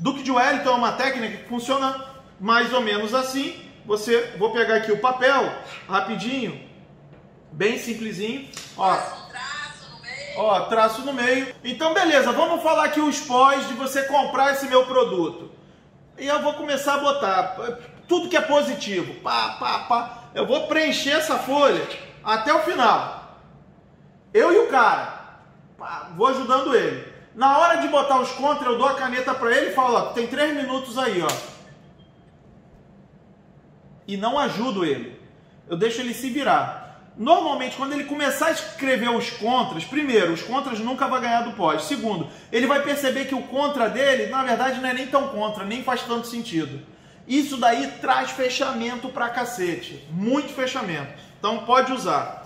Duque de Wellington é uma técnica que funciona mais ou menos assim. Você, vou pegar aqui o papel, rapidinho, bem simplesinho. Ó, ó, traço no meio. Então, beleza, vamos falar aqui os pós de você comprar esse meu produto. E eu vou começar a botar tudo que é positivo. Pá, pá, pá. Eu vou preencher essa folha até o final. Eu e o cara. Pá, vou ajudando ele. Na hora de botar os contra, eu dou a caneta para ele e falo, ó, tem três minutos aí, ó. E não ajudo ele. Eu deixo ele se virar. Normalmente, quando ele começar a escrever os contras, primeiro, os contras nunca vai ganhar do pós. Segundo, ele vai perceber que o contra dele, na verdade, não é nem tão contra, nem faz tanto sentido. Isso daí traz fechamento pra cacete. Muito fechamento. Então pode usar.